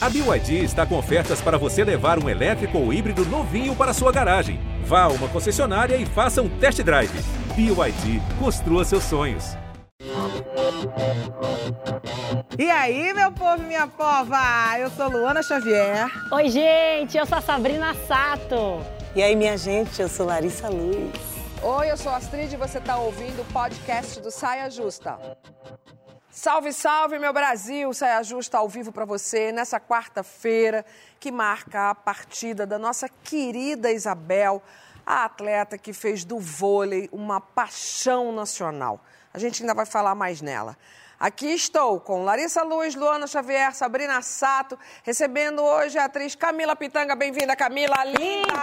A BYD está com ofertas para você levar um elétrico ou híbrido novinho para sua garagem. Vá a uma concessionária e faça um test drive. BYD, construa seus sonhos. E aí, meu povo e minha pova? Eu sou Luana Xavier. Oi, gente, eu sou a Sabrina Sato. E aí, minha gente, eu sou Larissa Luz. Oi, eu sou a Astrid e você está ouvindo o podcast do Saia Justa. Salve, salve, meu Brasil! Saia Justa ao vivo para você nessa quarta-feira que marca a partida da nossa querida Isabel, a atleta que fez do vôlei uma paixão nacional. A gente ainda vai falar mais nela. Aqui estou com Larissa Luz, Luana Xavier, Sabrina Sato, recebendo hoje a atriz Camila Pitanga. Bem-vinda, Camila. Linda!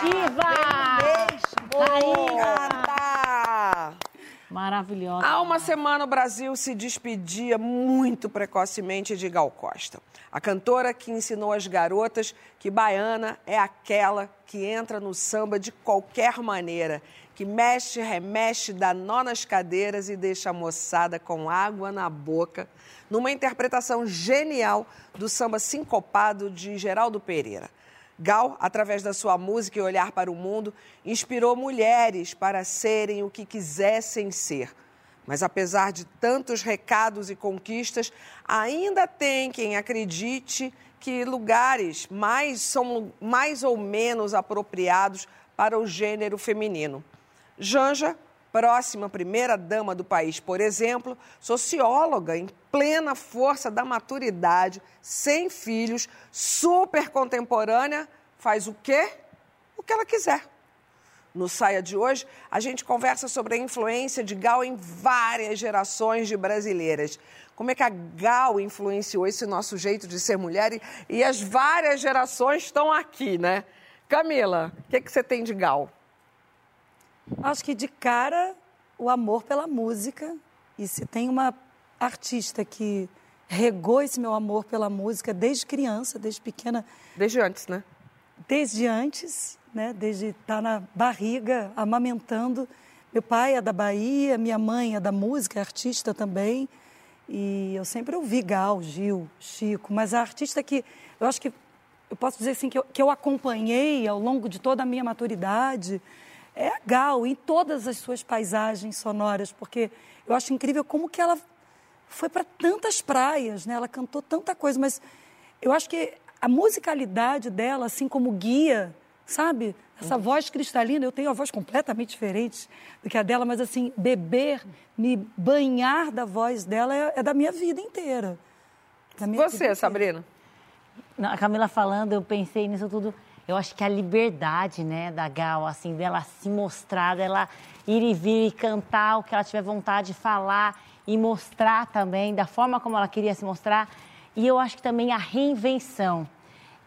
Diva! Linda! Maravilhosa. Há uma semana o Brasil se despedia muito precocemente de Gal Costa. A cantora que ensinou as garotas que baiana é aquela que entra no samba de qualquer maneira, que mexe, remexe, dá nó nas cadeiras e deixa a moçada com água na boca, numa interpretação genial do samba sincopado de Geraldo Pereira. Gal, através da sua música e olhar para o mundo, inspirou mulheres para serem o que quisessem ser. Mas apesar de tantos recados e conquistas, ainda tem quem acredite que lugares mais são mais ou menos apropriados para o gênero feminino. Janja, próxima primeira-dama do país, por exemplo, socióloga em plena força da maturidade, sem filhos, super contemporânea, faz o quê? O que ela quiser. No Saia de hoje, a gente conversa sobre a influência de Gal em várias gerações de brasileiras. Como é que a Gal influenciou esse nosso jeito de ser mulher e, e as várias gerações estão aqui, né? Camila, o que, que você tem de Gal? Acho que de cara o amor pela música. E se tem uma artista que regou esse meu amor pela música desde criança, desde pequena. Desde antes, né? Desde antes, né? Desde estar na barriga, amamentando. Meu pai é da Bahia, minha mãe é da música, é artista também. E eu sempre ouvi Gal, Gil, Chico, mas a artista que eu acho que eu posso dizer assim que eu, que eu acompanhei ao longo de toda a minha maturidade é a Gal em todas as suas paisagens sonoras, porque eu acho incrível como que ela foi para tantas praias, né? Ela cantou tanta coisa, mas eu acho que a musicalidade dela, assim como guia, sabe? Essa uhum. voz cristalina, eu tenho uma voz completamente diferente do que a dela, mas assim, beber, me banhar da voz dela é, é da minha vida inteira. Minha Você, vida Sabrina? A Camila falando, eu pensei nisso tudo. Eu acho que a liberdade, né, da Gal, assim, dela se mostrar, dela ir e vir e cantar o que ela tiver vontade de falar e mostrar também da forma como ela queria se mostrar. E eu acho que também a reinvenção.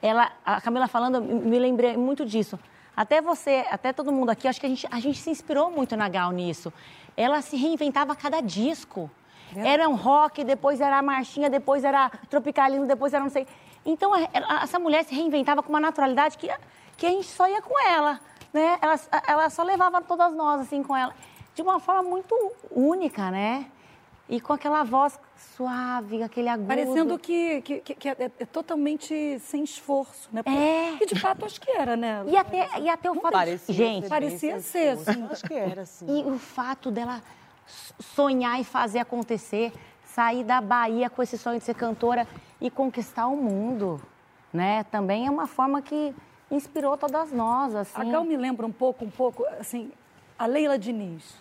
Ela, a Camila falando, me lembrei muito disso. Até você, até todo mundo aqui, acho que a gente, a gente se inspirou muito na Gal nisso. Ela se reinventava a cada disco. Era um rock, depois era a marchinha, depois era tropicalino, depois era não sei. Então, essa mulher se reinventava com uma naturalidade que, que a gente só ia com ela, né? Ela, ela só levava todas nós, assim, com ela. De uma forma muito única, né? E com aquela voz suave, aquele agudo. Parecendo que, que, que é, é, totalmente sem esforço, né? Porque, é. E de fato acho que era, né? E até, e até o fato... Parecia gente, parecia ser, sim. Acho que era, sim. E o fato dela sonhar e fazer acontecer, sair da Bahia com esse sonho de ser cantora e conquistar o mundo, né? Também é uma forma que inspirou todas nós, assim. A Gal me lembra um pouco, um pouco, assim, a Leila Diniz,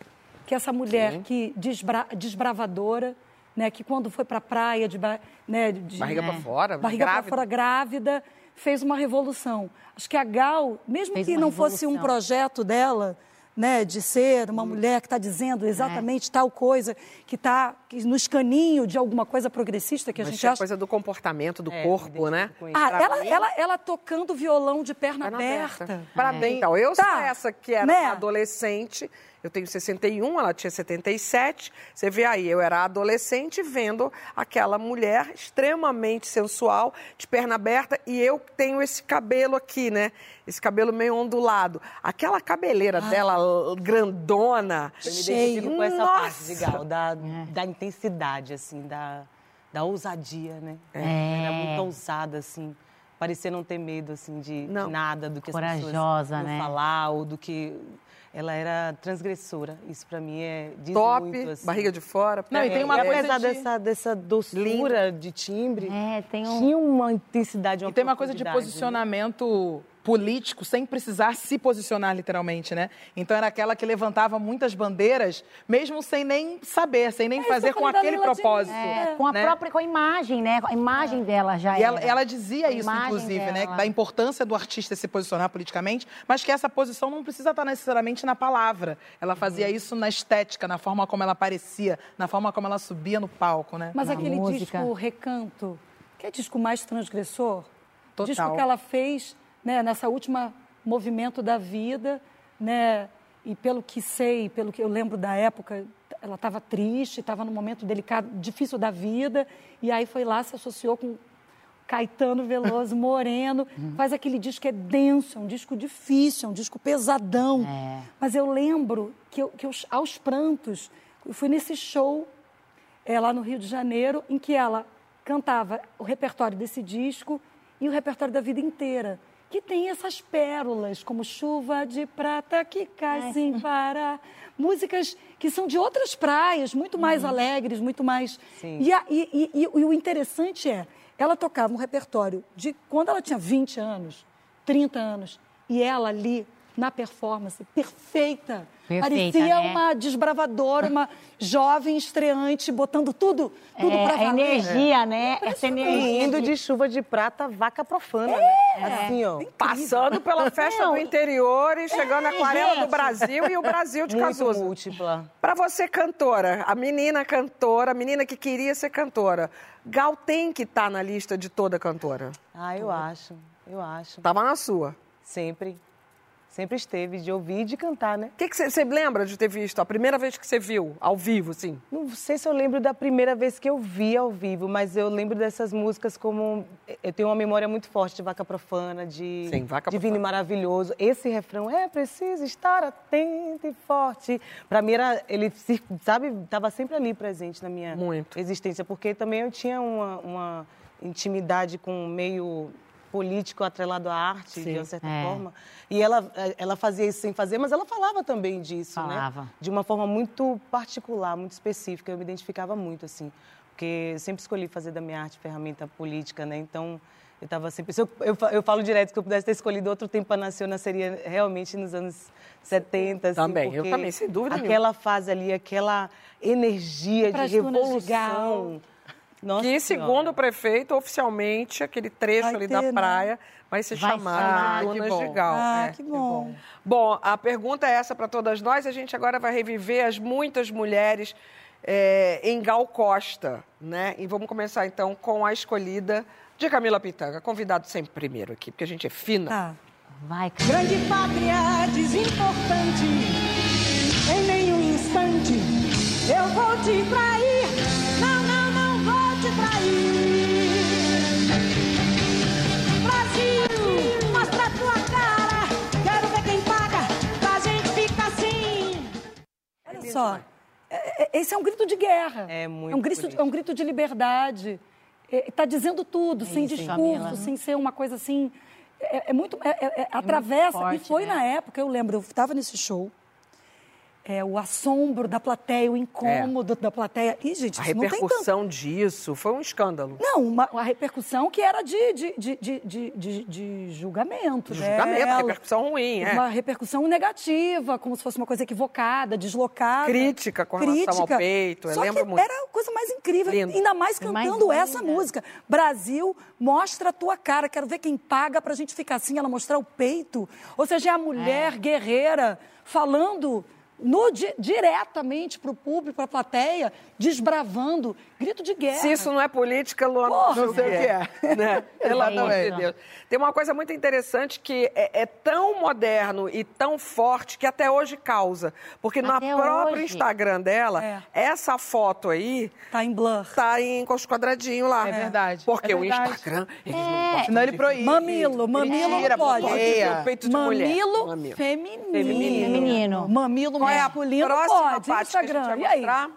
que é essa mulher Sim. que desbra desbravadora, né, que quando foi para a praia de, né, de barriga para fora, barriga para fora grávida, fez uma revolução. Acho que a Gal, mesmo fez que não revolução. fosse um projeto dela, né, de ser uma mulher que está dizendo exatamente é. tal coisa, que está nos caninhos de alguma coisa progressista que a Mas gente acha. coisa do comportamento do é, corpo, né? Ah, ela, ela, ela tocando violão de perna, perna aberta. aberta. Parabéns. É. Então, eu tá. sou essa que era né? adolescente eu tenho 61, ela tinha 77. Você vê aí, eu era adolescente vendo aquela mulher extremamente sensual, de perna aberta, e eu tenho esse cabelo aqui, né? Esse cabelo meio ondulado. Aquela cabeleira Ai. dela grandona. Eu me identifico com essa Nossa. parte, de Gal, da, é. da intensidade, assim, da da ousadia, né? É. Era muito ousada. assim. Parecia não ter medo, assim, de Não. nada do que as Corajosa, pessoas iam né? falar ou do que... Ela era transgressora. Isso pra mim é diz Top, muito, assim. barriga de fora. Não, e tem uma E coisa apesar de- dessa, dessa doçura de timbre, É, tem um... tinha uma intensidade, uma E tem uma coisa de né? posicionamento político sem precisar se posicionar literalmente, né? Então era aquela que levantava muitas bandeiras, mesmo sem nem saber, sem nem É fazer com aquele propósito. É, com a né? própria, com a imagem, né? A imagem dela já E ela, era. ela dizia A isso, inclusive, né? dela. Da importância do artista se posicionar politicamente, mas que essa posição não precisa estar necessariamente na palavra. Ela fazia Uhum. isso na estética, na forma como ela aparecia, na forma como ela subia no palco, né? Mas Na aquele música. disco Recanto, que é disco mais transgressor, Total. disco que ela fez né, nessa última movimento da vida, né? E pelo que sei, pelo que eu lembro da época, ela estava triste, estava num momento delicado, difícil da vida, e aí foi lá, se associou com Caetano Veloso, Moreno, faz aquele disco que é denso, é um disco difícil, é um disco pesadão. É. Mas eu lembro que, eu, que eu, aos prantos, eu fui nesse show é, lá no Rio de Janeiro, em que ela cantava o repertório desse disco e o repertório da vida inteira, que tem essas pérolas, como Chuva de Prata que cai sem parar. Músicas que são de outras praias, muito mais alegres, muito mais. Sim. E, a- e- e- e o interessante é, ela tocava um repertório de quando ela tinha 20 anos, 30 anos, e ela ali na performance, perfeita. Perfeita, Parecia né? uma desbravadora, uma jovem estreante, botando tudo, tudo é, pra a valer. energia, né? Essa E energia. indo de chuva de prata, vaca profana, né? Assim, ó. Passando pela festa Não. do interior e chegando à aquarela do. Brasil e o Brasil de Muito Cazuza. múltipla. Para você, cantora, a menina cantora, a menina que queria ser cantora, Gal tem que estar na lista de toda cantora. Ah, eu acho. Eu acho. Tava na sua. Sempre. Sempre esteve de ouvir e de cantar, né? O que você lembra de ter visto? A primeira vez que você viu, ao vivo, assim? Não sei se eu lembro da primeira vez que eu vi ao vivo, mas eu lembro dessas músicas como. Eu tenho uma memória muito forte de Vaca Profana, de Sim, Vaca Divino e Profana. Maravilhoso. Esse refrão é preciso estar atento e forte. Pra mim, era, ele, sabe, estava sempre ali presente na minha Muito. existência, porque também eu tinha uma, uma intimidade com o meio político atrelado à arte, de uma certa É. forma. E ela, ela fazia isso sem fazer, mas ela falava também disso, Falava. né? De uma forma muito particular, muito específica. Eu me identificava muito, assim. Porque sempre escolhi fazer da minha arte ferramenta política, né? Então, eu estava sempre... se Eu, eu, eu falo direto que eu pudesse ter escolhido outro tempo para nascer, eu nasceria realmente nos anos 70, assim, Também, eu também, sem dúvida Aquela fase ali, aquela energia de revolução. Nossa que, Senhora. segundo o prefeito, oficialmente, aquele trecho Vai ali ter, da né? praia vai ser Vai chamado ser. de Ah, que Dunas bom. de Gal. Ah, É. que bom. Bom, a pergunta é essa para todas nós. A gente agora vai reviver as muitas mulheres é, em Gal Costa, né? E vamos começar então com a escolhida de Camila Pitanga, convidado sempre primeiro aqui, porque a gente é fina. Tá. Vai, cara. Grande pátria desimportante, em nenhum instante eu vou te trair. Só, é- é- esse é um grito de guerra. É muito É um grito, político. é um grito de liberdade. Está dizendo tudo, sem isso, discurso, Camila. sem ser uma coisa assim. É, é muito. é- é- é- atravessa. forte, e foi né? na época, eu lembro, eu estava nesse show. É, o assombro da plateia, o incômodo da plateia. E, gente, A isso não tem tanto. repercussão disso foi um escândalo. Não, uma, uma repercussão que era de, de, de, de, de, de- de julgamento. De né? julgamento, Ela- repercussão ruim, é. Uma repercussão negativa, como se fosse uma coisa equivocada, deslocada. Crítica com relação ao peito, eu Só lembro que muito. Era a coisa mais incrível, Lindo. ainda mais mais cantando essa linda. música. Brasil, mostra a tua cara, quero ver quem paga pra gente ficar assim, ela mostrar o peito. Ou seja, é a mulher guerreira falando no, di- diretamente pro público, pra plateia, desbravando, grito de guerra. Se isso não é política, Luana, Porra, não sei o que é. Né? Pelo amor de. Deus. Tem uma coisa muito interessante que é, é tão moderno e tão forte que até hoje causa. Porque Até no próprio hoje. Instagram dela, É. essa foto aí Tá em blur. tá em com os quadradinhos lá. É verdade, Porque é o verdade. Instagram, eles É. não gostam Senão ele proíbe. Mamilo, mamilo não pode. bloqueia. o peito de mulher. Mamilo, Mamilo. feminino. Feminino. Mamilo Qual é a próxima pode. parte que a gente Instagram. vai e aí? mostrar?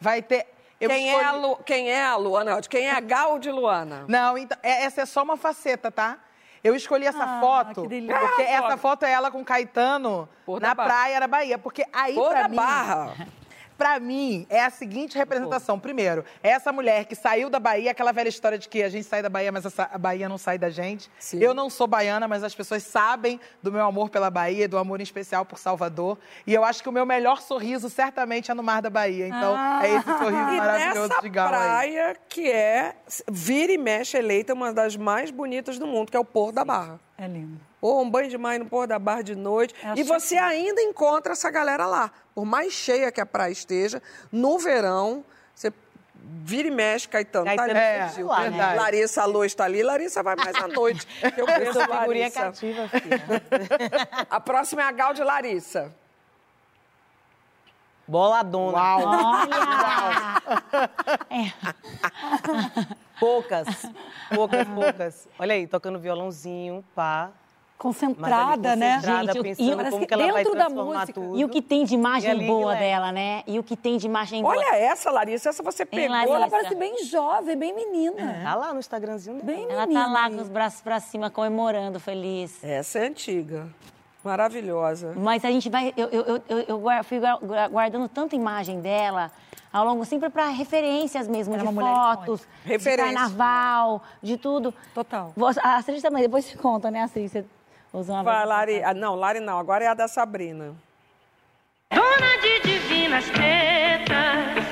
Vai ter. Eu Quem, é a escolhi- Lu... Quem é a Luana? Quem é a Gal de Luana? Não, então, é- essa é só uma faceta, tá? Eu escolhi essa Ah, foto que delícia. porque Ah, essa foto. é ela com Caetano na Barra. praia da Bahia. Porque aí, Pôr pra mim, Barra. pra mim, é a seguinte representação. Primeiro, é essa mulher que saiu da Bahia, aquela velha história de que a gente sai da Bahia, mas essa- a Bahia não sai da gente. Sim. Eu não sou baiana, mas as pessoas sabem do meu amor pela Bahia, do amor em especial por Salvador. E eu acho que o meu melhor sorriso, certamente, é no Mar da Bahia. Então, Ah. é esse sorriso E maravilhoso nessa de Gal aí. praia que é, vira e mexe, eleita uma das mais bonitas do mundo, que é o Porto da Barra. É lindo. Ou um banho de mar no Porto da Barra de noite. É e você ainda encontra essa galera lá. Por mais cheia que a praia esteja, no verão, você vira e mexe, Caetano, tá Caetano ali. é, Gil. lá, né? verdade. Larissa Alô está ali. Larissa vai mais à noite. Eu Eu conheço sou figurinha Larissa. cativa, filha. A próxima é a Gal de Larissa. Boladona. Uau! Olha! Poucas. Poucas, poucas. Olha aí, tocando violãozinho, pá. Concentrada, né? Gente, pensando e- Parece como que que ela vai dentro da música. tudo. E o que tem de imagem boa Guilherme. dela, né? E o que tem de imagem boa. Olha essa, Larissa. Essa você pegou. Ela parece bem jovem, bem menina. Tá lá no Instagramzinho dela. Bem Ela menina. tá lá com os braços pra cima, comemorando, feliz. Essa é antiga. Maravilhosa. Mas a gente vai. Eu, eu, eu, eu- fui guar- guar- guardando tanta imagem dela ao longo, sempre para referências mesmo, Ela de é fotos, de carnaval, de tudo. Total. Você- A Astrid também, depois se conta, né, Astrid? Você usa uma Vai, Lari. Ah, não, Lari não. Agora é a da Sabrina. Dona de divinas tetas,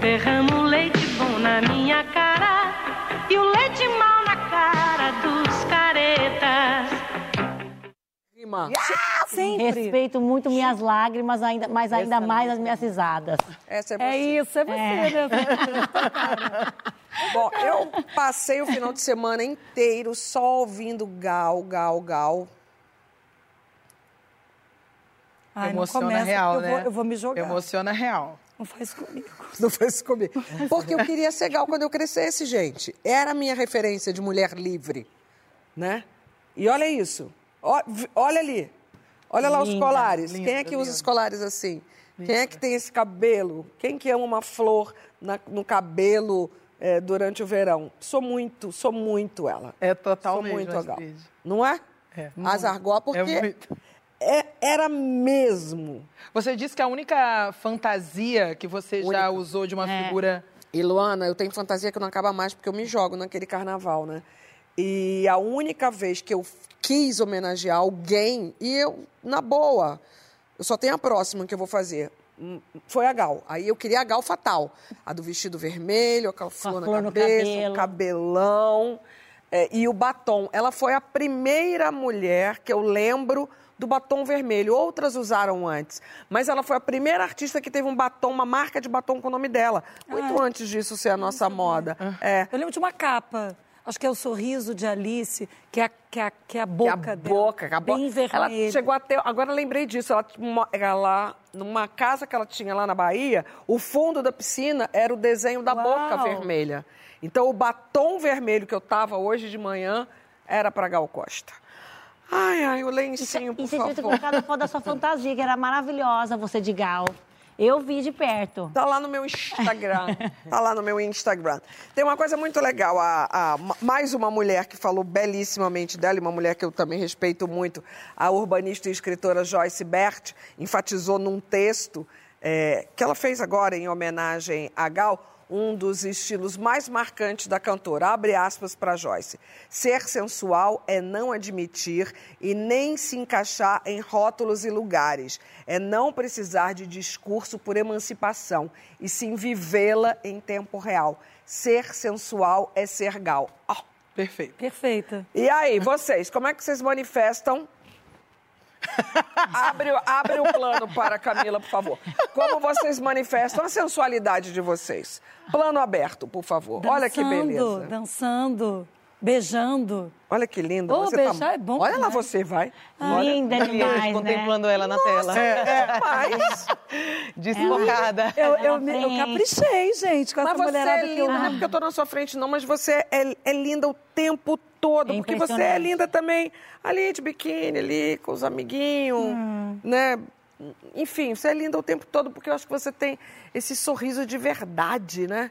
derramo leite bom na minha cara e o leite mal na cara dos caretas. Rima. Sempre. Respeito muito minhas lágrimas, ainda, mas ainda mais as minhas risadas. Essa é você. É isso, é você, né? Bom, eu passei o final de semana inteiro só ouvindo Gal, Gal, Gal. Ai, Emociona começa, real, eu né? vou, eu vou me jogar. Emociona real. Não faz comigo. Não faz comigo. Porque eu queria ser Gal quando eu crescesse, gente. Era a minha referência de mulher livre, né? E olha isso. Olha ali. Olha lá os Linda, colares. linda, Quem é que usa linda. os colares assim? Quem é que tem esse cabelo? Quem que ama uma flor na- no cabelo eh, durante o verão? Sou muito, sou muito ela. É total Sou mesmo, muito a Gal. Não é? É. Azargó, porque É muito. é- era mesmo. Você disse que a única fantasia que você já Única. usou de uma figura. E Luana, eu tenho fantasia que não acaba mais porque eu me jogo naquele carnaval, né? E a única vez que eu quis homenagear alguém, e eu, na boa, eu só tenho a próxima que eu vou fazer. hum, Foi a Gal. Aí eu queria a Gal fatal. A do vestido vermelho, aquela flor, na flor cabeça, cabelo. o cabelão é, e o batom. Ela foi a primeira mulher que eu lembro do batom vermelho. Outras usaram antes. Mas ela foi a primeira artista que teve um batom, uma marca de batom com o nome dela. Muito antes disso ser a nossa moda. É. Eu lembro de uma capa. Acho que é o sorriso de Alice, que é, a- que é, a- que é a Que boca a dela. boca, que a boca. Bem vermelha. Ela chegou até. Agora eu lembrei disso. Ela, ela, numa casa que ela tinha lá na Bahia, o fundo da piscina era o desenho da Uau! boca vermelha. Então o batom vermelho que eu tava hoje de manhã era para Gal Costa. Ai, ai, o lencinho, E por você devia ter favor. colocado a foto da sua fantasia, que era maravilhosa, você de Gal. Eu vi de perto. Tá lá no meu Instagram. tá lá no meu Instagram. Tem uma coisa muito legal. A, a- ma- mais uma mulher que falou belíssimamente dela, e uma mulher que eu também respeito muito, a urbanista e escritora Joyce Bert, enfatizou num texto eh, que ela fez agora em homenagem a Gal, um dos estilos mais marcantes da cantora. Abre aspas para Joyce. Ser sensual é não admitir e nem se encaixar em rótulos e lugares. É não precisar de discurso por emancipação e sim vivê-la em tempo real. Ser sensual é ser gal. Ó. Perfeito. Perfeita. E aí, vocês, como é que vocês manifestam? Abre, o- abre o plano para a Camila, por favor. Como vocês manifestam a sensualidade de vocês? Plano aberto, por favor. Olha que Dançando, beleza. Dançando, beijando. Olha que linda. Ô, você beijar é bom Olha lá você, vai. Linda Ali, eu demais, né? contemplando ela na tela. É, mas, Desfocada. Eu, eu, eu frente. caprichei, gente, com mas essa você mulherada é que eu linda, não é porque eu tô na sua frente, não, mas você é, é linda o tempo todo, É porque você é linda também ali de biquíni, ali com os amiguinhos, Hum. né? enfim, você é linda o tempo todo porque eu acho que você tem esse sorriso de verdade, né?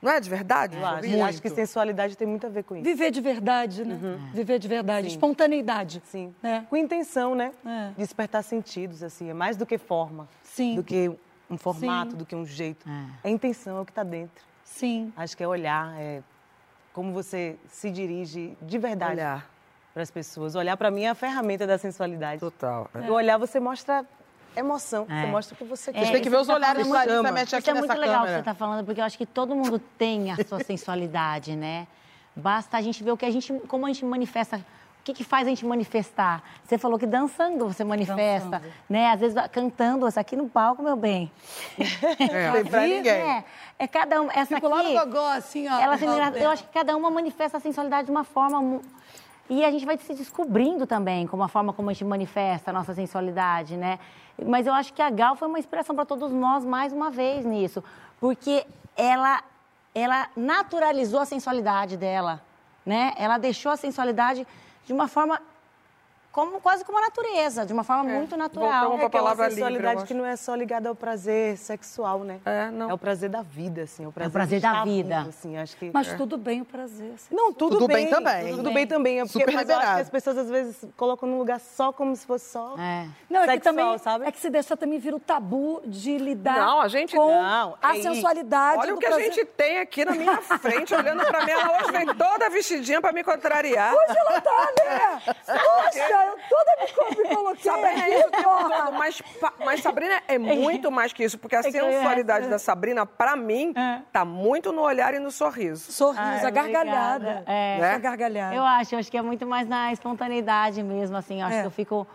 Não é de verdade? Eu acho, acho que sensualidade tem muito a ver com isso. Viver de verdade, né? Viver de verdade. Sim. Espontaneidade. Sim. Né? Com intenção, né? É. Despertar sentidos, assim. É mais do que forma. Sim. Do que um formato, Sim. do que um jeito. É a intenção, é o que está dentro. Sim. Acho que é olhar, é como você se dirige de verdade Olhar. para as pessoas. Olhar, para mim, é a ferramenta da sensualidade. Total. No olhar, você mostra emoção. É. Você mostra o que você quer. Vocês têm que ver os isso que tá olhares do é muito- Isso aqui é muito nessa legal que câmera. você está falando, porque eu acho que todo mundo tem a sua sensualidade, né? Basta a gente ver o que a gente, como a gente manifesta, o que, que faz a gente manifestar. Você falou que dançando você manifesta, Dançando. né? Às vezes cantando, isso aqui no palco, meu bem. Não tem pra ninguém. É, é cada um, essa Fico lá no aqui, gogó, assim, ó. ela eu acho que cada uma manifesta a sensualidade de uma forma. E a gente vai se descobrindo também como a forma como a gente manifesta a nossa sensualidade, né? Mas eu acho que a Gal foi uma inspiração para todos nós mais uma vez nisso, porque ela ela naturalizou a sensualidade dela, né? Ela deixou a sensualidade de uma forma como quase como a natureza, de uma forma muito natural. voltamos É aquela palavra livre, que não é só ligada ao prazer sexual, né? É, não. É o prazer da vida, assim. É o prazer, prazer de da estar vida. vivo, assim. Acho que... Mas tudo bem o prazer. assim. Não, tudo, Tudo bem. bem também. Tudo bem também. É porque, Super mas eu acho que as pessoas às vezes colocam num lugar só como se fosse só É. Não, é que sexual, também sabe? é que se deixar também vira o tabu de lidar Não, a gente- com Não, a é- sensualidade Olha o que a prazer. gente tem aqui na minha frente, olhando pra mim. Ela hoje vem toda vestidinha pra me contrariar. Hoje ela tá, né? Poxa, eu toda me, me coloquei Sabrina é isso o tempo porra. todo, mas, mas Sabrina é muito mais que isso, porque a É sensualidade da Sabrina, pra mim, É. tá muito no olhar e no sorriso. Sorriso, a gargalhada. É. Né? A gargalhada. Eu acho, eu acho que é muito mais na espontaneidade mesmo, assim. Eu acho É. que eu fico.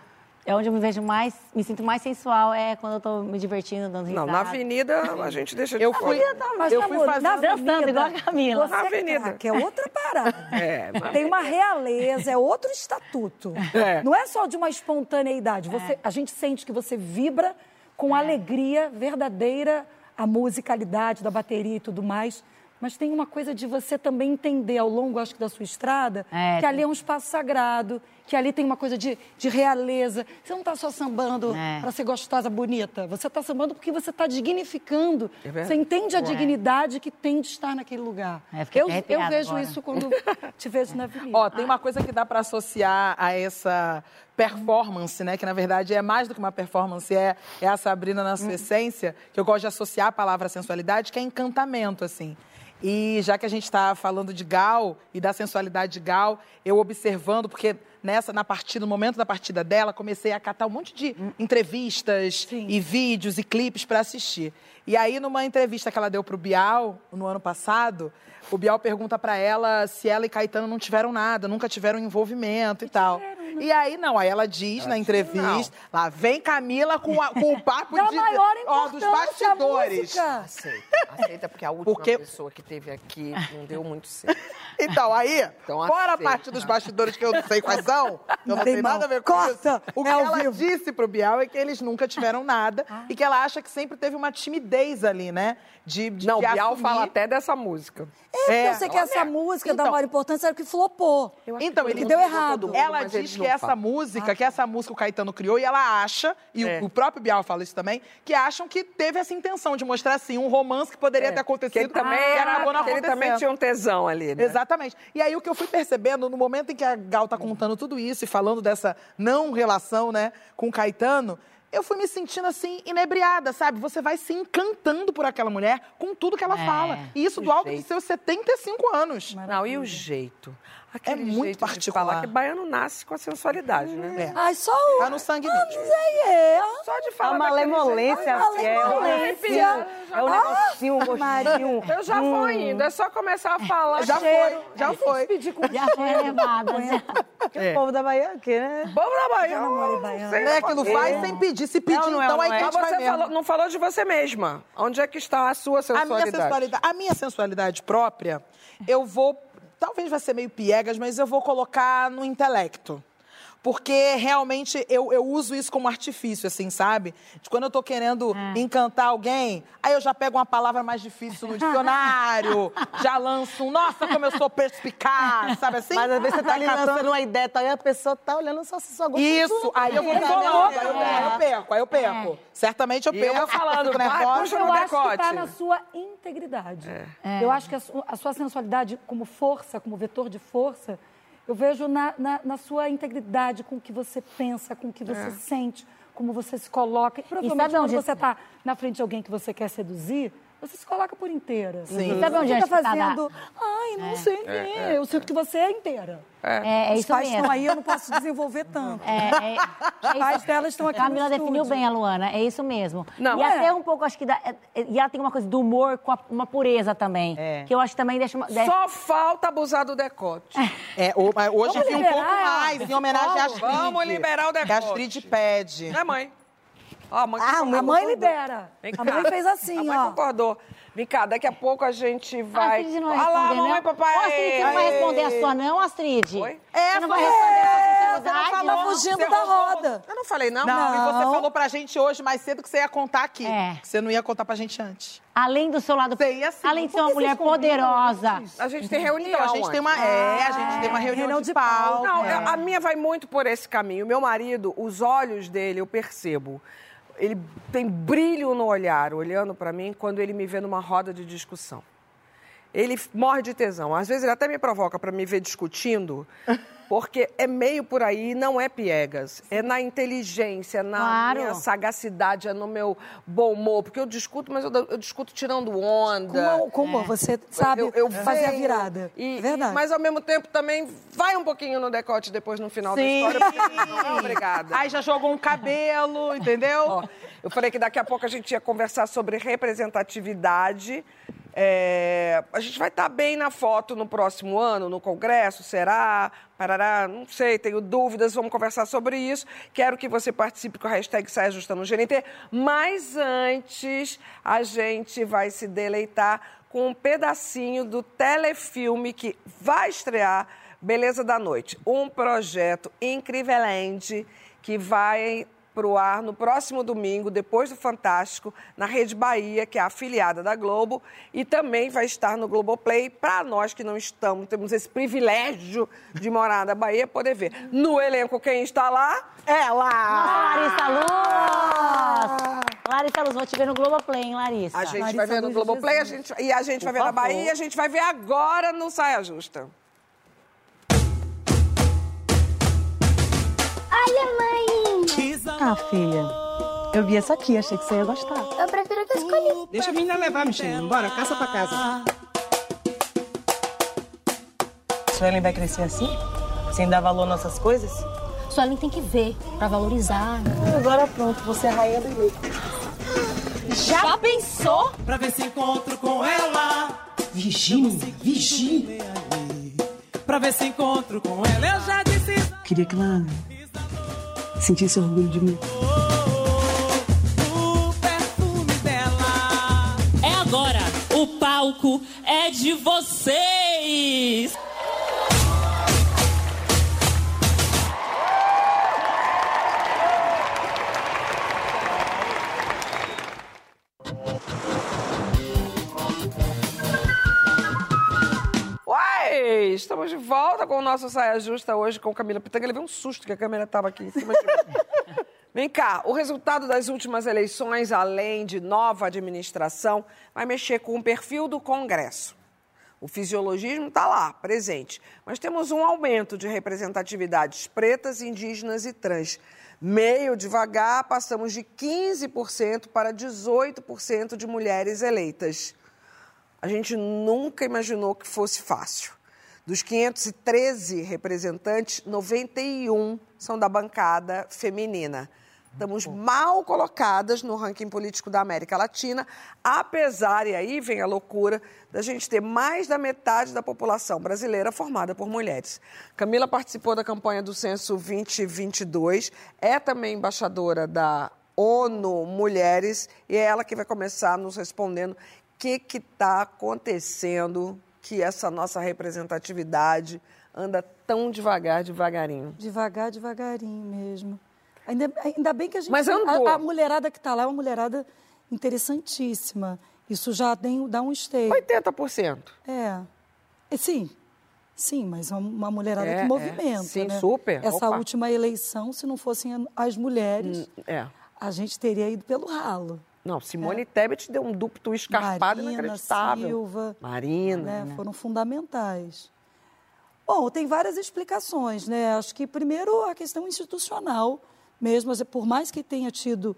É onde eu me vejo mais, me sinto mais sensual, é quando eu tô me divertindo, dando Não, risada. na avenida a gente deixa de Eu fora. fui, Mas, eu meu fui fazer... na Dançando avenida, igual a Camila. Você Na é avenida. craque, é outra parada. É, mas- Tem uma realeza, é outro estatuto. É. Não é só de uma espontaneidade. Você, A gente sente que você vibra com alegria verdadeira, a musicalidade da bateria e tudo mais. Mas tem uma coisa de você também entender ao longo, acho que, da sua estrada, É, que tem- ali é um espaço sagrado, que ali tem uma coisa de, de realeza. Você não está só sambando É. para ser gostosa, bonita. Você está sambando porque você está dignificando. É você entende a dignidade que tem de estar naquele lugar. É, eu, eu vejo agora. isso quando te vejo na avenida. Ó, tem uma coisa que dá para associar a essa performance, né? Que na verdade é mais do que uma performance, é, é a Sabrina na sua essência, que eu gosto de associar a palavra sensualidade, que é encantamento, assim. E já que a gente está falando de Gal e da sensualidade de Gal, eu observando, porque nessa, na partida, no momento da partida dela, comecei a catar um monte de entrevistas e vídeos e clipes para assistir. E aí, numa entrevista que ela deu para o Bial, no ano passado, o Bial pergunta para ela se ela e Caetano não tiveram nada, nunca tiveram envolvimento e tal. E aí, não, aí ela diz na entrevista, lá vem Camila com, a- com o papo Da de, maior ó, dos bastidores. música. Aceita, aceita, porque a última Porque- pessoa que teve aqui não deu muito certo. Então, aí, Então, fora a parte dos bastidores que eu não sei quais são, eu não Tem tenho nada a ver com Corta, isso. O que é ela vivo. disse pro Bial é que eles nunca tiveram nada e que ela acha que sempre teve uma timidez ali, né? De, de Não, de Bial assumir. fala até dessa música. É, É, eu sei que essa música da Então- maior importância era o que flopou. Então, ele deu errado. Ela mas diz que essa música, que essa música o Caetano criou, e ela acha, e o- É. o, próprio Bial fala isso também, que acham que teve essa intenção de mostrar, assim, um romance que poderia ter Que acontecido ele também, e era, acabou não que ele também acontecendo. tinha um tesão ali, né? Exatamente. E aí o que eu fui percebendo, no momento em que a Gal tá contando tudo isso e falando dessa não relação, né, com o Caetano, eu fui me sentindo assim, inebriada, sabe? Você vai se encantando por aquela mulher com tudo que ela É. fala. E isso do alto dos jeito. seus 75 anos. Não, e o jeito? Aquele muito jeito particular. De falar que baiano nasce com a sensualidade, né? É. Ai, só o... Tá no sangue Ah, não sei, é. Só de A falar daquele malemolência, assim, é o malemolência. negocinho, é o negocinho, um gostinho. Eu já vou indo, é só começar a falar. Já foi, já foi. Já foi levada. Porque o povo da Bahia, o quê, né? Vamos na Bahia. namorei baiano. Sei É lá. aquilo, vai sem pedir. Se pedir, Não, não é, então não aí é. que a gente vai mesmo. não falou de você mesma. Onde é que está a sua A sensualidade, a minha sensualidade própria, eu vou, talvez vai ser meio piegas, mas eu vou colocar no intelecto. Porque realmente eu, eu uso isso como artifício, assim, sabe? De quando eu tô querendo encantar alguém, aí eu já pego uma palavra mais difícil no dicionário, já lanço um, nossa, como eu sou perspicaz, sabe assim? Mas às vezes você tá ali catando- lançando uma ideia, tá, e a pessoa tá olhando só se sua gosto. Isso, aí eu vou É, né? aí eu, aí eu perco, aí eu perco. Certamente eu E eu perco. falando, nervosa. puxa Eu acho que está decote. na sua integridade. É. Eu acho que a, a sua sensualidade como força, como vetor de força, eu vejo na, na, na sua integridade com o que você pensa, com o que você sente, como você se coloca. E provavelmente sabe quando você está na frente de alguém que você quer seduzir, você se coloca por inteira. Sim. Você Sabe onde que tá da- fazendo, ai, não sei o quê. Eu sinto que você é inteira. É, é Os isso pais mesmo. estão aí, eu não posso desenvolver tanto. É, é, Os pais delas estão aqui no Camila definiu estúdio. bem a Luana, é isso mesmo. Não, e é. até um pouco, acho que dá, é- é- e ela tem uma coisa do humor com a- uma pureza também. É. Que eu acho que também deixa uma. deixa- Só falta abusar do decote. É, hoje vi um pouco mais, em homenagem à Astrid. Vamos liberar o Que a decote. Astrid pede. Né, mãe? Ó, a mãe Ah, a mãe libera. Vem A mãe fez assim, A mãe ó. concordou. Vem cá, daqui a pouco a gente Ah, vai... Astrid não vai Olha lá, mamãe, papai. Ô, Astrid, você não vai responder a sua, não, Astrid? Oi? É, Você não vai responder a sua é, você não falou, fugindo Você da roda. Eu não falei, não? Não, e você falou pra gente hoje mais cedo que você ia contar aqui. É. Que você não ia contar pra gente antes. Além do seu lado. Você ia sim. Além de ser uma mulher poderosa. A gente tem reunião Então, a gente tem uma. É, a gente tem uma reunião, reunião de de pau. pau. Não, é. a minha vai muito por esse caminho. Meu marido, os olhos dele, eu percebo. Ele tem brilho no olhar, olhando pra mim, quando ele me vê numa roda de discussão. Ele morre de tesão. Às vezes ele até me provoca pra me ver discutindo, porque é meio por aí, não é piegas. É na inteligência, na Claro. minha sagacidade, é no meu bom humor. Porque eu discuto, mas eu, eu discuto tirando onda. Como, como você sabe Eu- eu fazer a venho virada. E, É verdade. e- mas ao mesmo tempo também vai um pouquinho no decote depois no final Sim. da história. porque Não é obrigada. Aí já jogou um cabelo, entendeu? Ó, eu falei que daqui a pouco a gente ia conversar sobre representatividade. É, a gente vai estar bem na foto no próximo ano, no Congresso, será? Parará, não sei, tenho dúvidas, vamos conversar sobre isso. Quero que você participe com a hashtag Sai Ajustando GNT. Mas antes, a gente vai se deleitar com um pedacinho do telefilme que vai estrear Beleza da Noite. Um projeto incrivelente que vai para o ar no próximo domingo, depois do Fantástico, na Rede Bahia, que é a afiliada da Globo, e também vai estar no Globoplay, para nós que não estamos, temos esse privilégio de morar na Bahia, poder ver. No elenco, quem está lá? Ela! Larissa Luz! Larissa Luz, vou te ver no Globoplay, hein, Larissa? A gente Larissa vai ver no Luz Globoplay, a gente, e a gente vai ver na favor. Bahia, e a gente vai ver agora no Saia Justa. Olha, mãe! Ah, filha, eu vi essa aqui, achei que você ia gostar. Eu prefiro a que eu escolhi. Deixa a menina levar, Michelle. Bora, caça pra casa. Suelen vai crescer assim? Sem dar valor às nossas coisas? Suelen tem que ver pra valorizar. Agora pronto, você é a rainha do leite. Já pensou? Pra ver se encontro com ela. Virgínia, Virgínia. Pra ver se encontro com ela. Eu já disse. Queria que ela sentisse orgulho de mim. É agora, o palco é de vocês! Estamos de volta com o nosso Saia Justa hoje com Camila Pitanga. Ele veio um susto que a câmera estava aqui em cima de mim. Vem cá, o resultado das últimas eleições, além de nova administração, vai mexer com o perfil do Congresso. O fisiologismo está lá, presente, mas temos um aumento de representatividades pretas, indígenas e trans. Meio devagar, passamos de 15% para 18% de mulheres eleitas. A gente nunca imaginou que fosse fácil. Dos 513 representantes, 91 são da bancada feminina. Estamos mal colocadas no ranking político da América Latina, apesar, e aí vem a loucura, da gente ter mais da metade da população brasileira formada por mulheres. Camila participou da campanha do Censo 2022, é também embaixadora da ONU Mulheres, e é ela que vai começar nos respondendo o que está acontecendo que essa nossa representatividade anda tão devagar, devagarinho? Devagar, devagarinho mesmo. Ainda, ainda bem que a gente. Mas a- a, mulherada que está lá é uma mulherada interessantíssima. Isso já tem, dá um esteio. 80%. É. E sim. Sim, mas uma, uma mulherada É, que é. movimenta. Sim, né? super. Essa Opa. última eleição, se não fossem as mulheres, É. a gente teria ido pelo ralo. Não, Simone Tebet deu um duplo escarpado Marina inacreditável. Silva, Marina. né, foram fundamentais. Bom, tem várias explicações, né? Acho que primeiro a questão institucional mesmo, assim, por mais que tenha tido,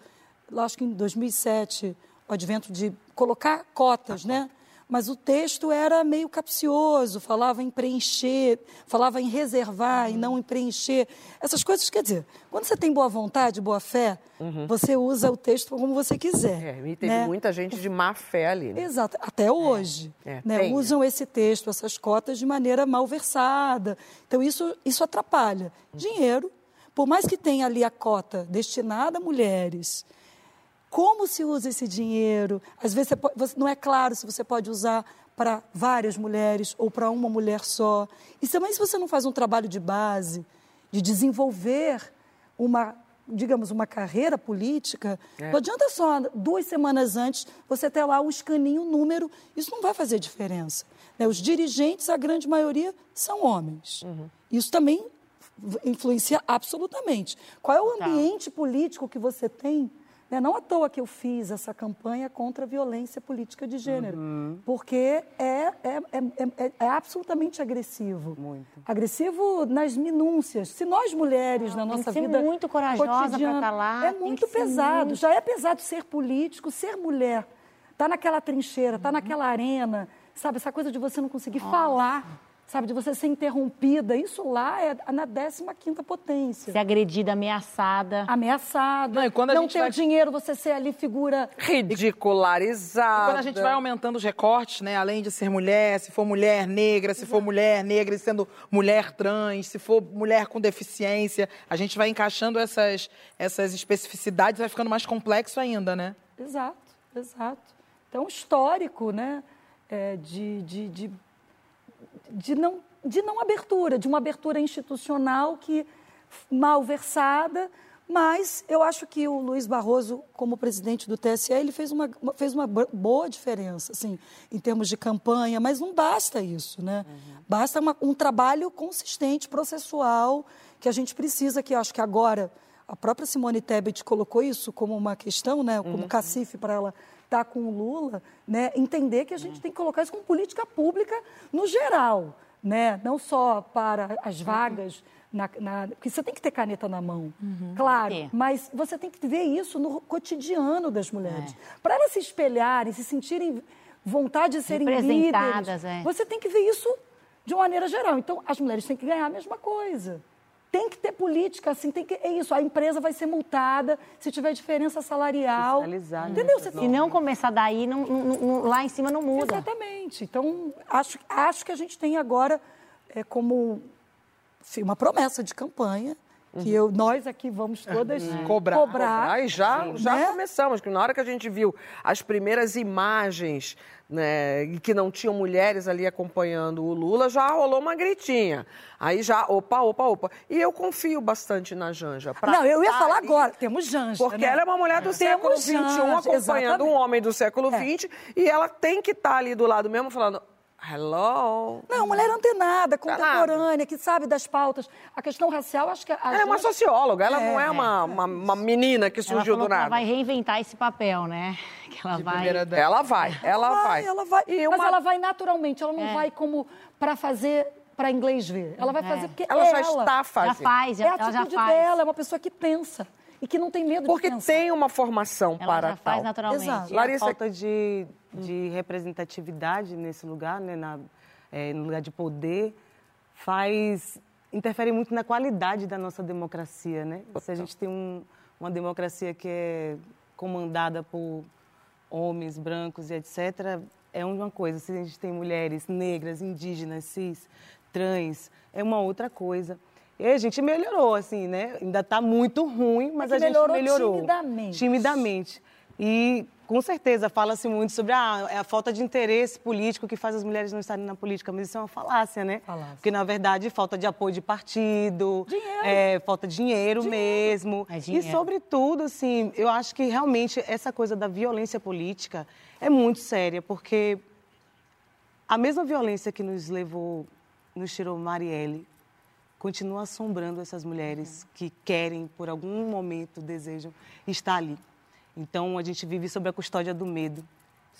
acho que em 2007, o advento de colocar cotas, né? Mas o texto era meio capcioso, falava em preencher, falava em reservar e não em preencher. Essas coisas, quer dizer, quando você tem boa vontade, boa fé, você usa o texto como você quiser. Uhum. É, e teve né? muita gente de má fé ali. Né? Exato, até hoje. É, né? tem, né? Usam esse texto, essas cotas, de maneira malversada. Então, isso, isso atrapalha. Dinheiro, por mais que tenha ali a cota destinada a mulheres, como se usa esse dinheiro? Às vezes pode- não é claro se você pode usar para várias mulheres ou para uma mulher só. E também se você não faz um trabalho de base, de desenvolver uma, digamos, uma carreira política, É. não adianta só duas semanas antes você ter lá um escaninho, um número, isso não vai fazer diferença. né? Os dirigentes, a grande maioria, são homens. Isso também influencia absolutamente. Qual é o ambiente político que você tem? Né? Não à toa que eu fiz essa campanha contra a violência política de gênero, porque é, é, é, é- é absolutamente agressivo. Agressivo nas minúcias. Se nós mulheres, na tem nossa que ser vida muito corajosa pra cotidiana, tá lá, é tem muito que ser pesado. muito. Já é pesado ser político, ser mulher, tá naquela trincheira, Uhum. tá naquela arena, sabe? Essa coisa de você não conseguir falar, sabe? De você ser interrompida. Isso lá é na 15ª potência. Ser agredida, ameaçada. Ameaçada. Não, e quando a não gente ter vai- o dinheiro, você ser ali figura Ridicularizada. Quando a gente vai aumentando os recortes, né? Além de ser mulher, se for mulher negra, se for mulher negra e sendo mulher trans, se for mulher com deficiência, a gente vai encaixando essas, essas especificidades, vai ficando mais complexo ainda, né? Exato, exato. Então, histórico, né? é, de, de, de, de, não, de não abertura, de uma abertura institucional que malversada, mas eu acho que o Luiz Barroso, como presidente do TSE, ele fez uma, fez uma bo- boa diferença, assim, em termos de campanha, mas não basta isso, né? Basta uma- um trabalho consistente, processual, que a gente precisa, que eu acho que agora a própria Simone Tebet colocou isso como uma questão, né, como cacife para ela estar com o Lula, né, entender que a gente tem que colocar isso como política pública no geral, né, não só para as vagas, na, na- porque você tem que ter caneta na mão, claro, Ter. mas você tem que ver isso no cotidiano das mulheres, para elas se espelharem, se sentirem vontade de serem líderes. é. Você tem que ver isso de uma maneira geral. Então, as mulheres têm que ganhar a mesma coisa. Tem que ter política, assim, tem que. É isso, a empresa vai ser multada se tiver diferença salarial. Fiscalizar, né, Entendeu? Você Se não começar daí, não- não- não- lá em cima não muda. Exatamente. Então, acho, acho que a gente tem agora é, como sim, uma promessa de campanha, que eu, nós aqui vamos todas Cobrar. cobrar. Aí já, já né? começamos, que na hora que a gente viu as primeiras imagens, né, e que não tinham mulheres ali acompanhando o Lula, já rolou uma gritinha. Aí já, opa, opa, opa. E eu confio bastante na Janja. Não, eu ia tá falar ali, agora. Temos Janja. Porque né? ela é uma mulher do século Temos XXI acompanhando exatamente. um homem do século É. XX e ela tem que estar ali do lado mesmo falando, hello. Não, mulher antenada, contemporânea, que sabe das pautas. A questão racial, acho que a Ela é uma socióloga, ela não É, é uma, uma, uma menina que Ela surgiu falou do que ela nada. vai reinventar esse papel, né? Que ela vai. Ela vai, ela vai. Ela vai. E Mas uma- ela vai naturalmente, ela não É. vai como para fazer para inglês ver. Ela vai fazer porque Ela é já ela. está fazendo. Já faz, já, é a ela já atitude faz. dela, é uma pessoa que pensa e que não tem medo Porque de pensar. tem uma formação Ela para já faz tal. naturalmente. Exato. Larissa- a falta de, de representatividade nesse lugar, né, na, é, no lugar de poder, faz interfere muito na qualidade da nossa democracia, né? Se a gente tem um, uma democracia que é comandada por homens brancos e etc, é uma coisa. Se a gente tem mulheres negras, indígenas, cis, trans, é uma outra coisa. E a gente melhorou, assim, né? Ainda está muito ruim, mas que a gente melhorou melhorou. timidamente. Timidamente. E Com certeza, fala-se muito sobre ah, é a falta de interesse político que faz as mulheres não estarem na política, mas isso é uma falácia, né? Falácia. Porque, na verdade, falta de apoio de partido, Dinheiro. é, falta de dinheiro, mesmo. É e, dinheiro. sobretudo, assim, eu acho que realmente essa coisa da violência política é muito séria, porque a mesma violência que nos levou, nos tirou Marielle, continua assombrando essas mulheres que querem, por algum momento, desejam estar ali. Então, a gente vive sob a custódia do medo.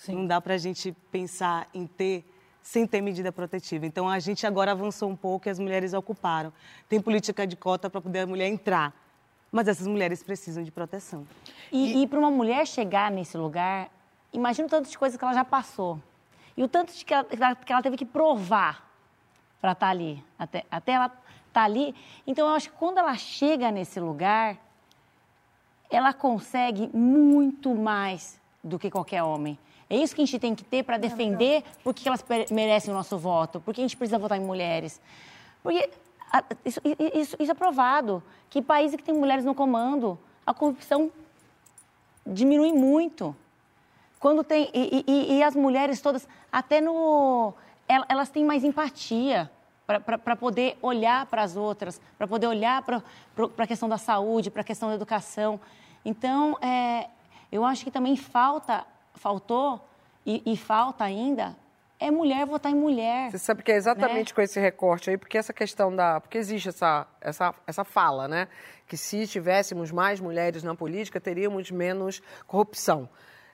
Não dá para a gente pensar em ter sem ter medida protetiva. Então, a gente agora avançou um pouco e as mulheres ocuparam. Tem política de cota para poder a mulher entrar. Mas essas mulheres precisam de proteção. E, e para uma mulher chegar nesse lugar, imagina o tanto de coisa que ela já passou. E o tanto de que ela, que ela- que ela teve que provar para estar ali, até, até ela estar ali. Então, eu acho que quando ela chega nesse lugar, ela consegue muito mais do que qualquer homem. É isso que a gente tem que ter para defender por que elas merecem o nosso voto, por que a gente precisa votar em mulheres. Porque isso, isso- isso é provado, que países que têm mulheres no comando, a corrupção diminui muito. Quando tem. E, e- e as mulheres todas, até no. el- Elas têm mais empatia para poder olhar para as outras, para poder olhar para a questão da saúde, para a questão da educação. Então, é, eu acho que também falta, faltou e, e falta ainda, é mulher votar em mulher. Você sabe que é exatamente né? com esse recorte aí, porque essa questão da. Porque existe essa, essa, essa fala, né? Que se tivéssemos mais mulheres na política, teríamos menos corrupção.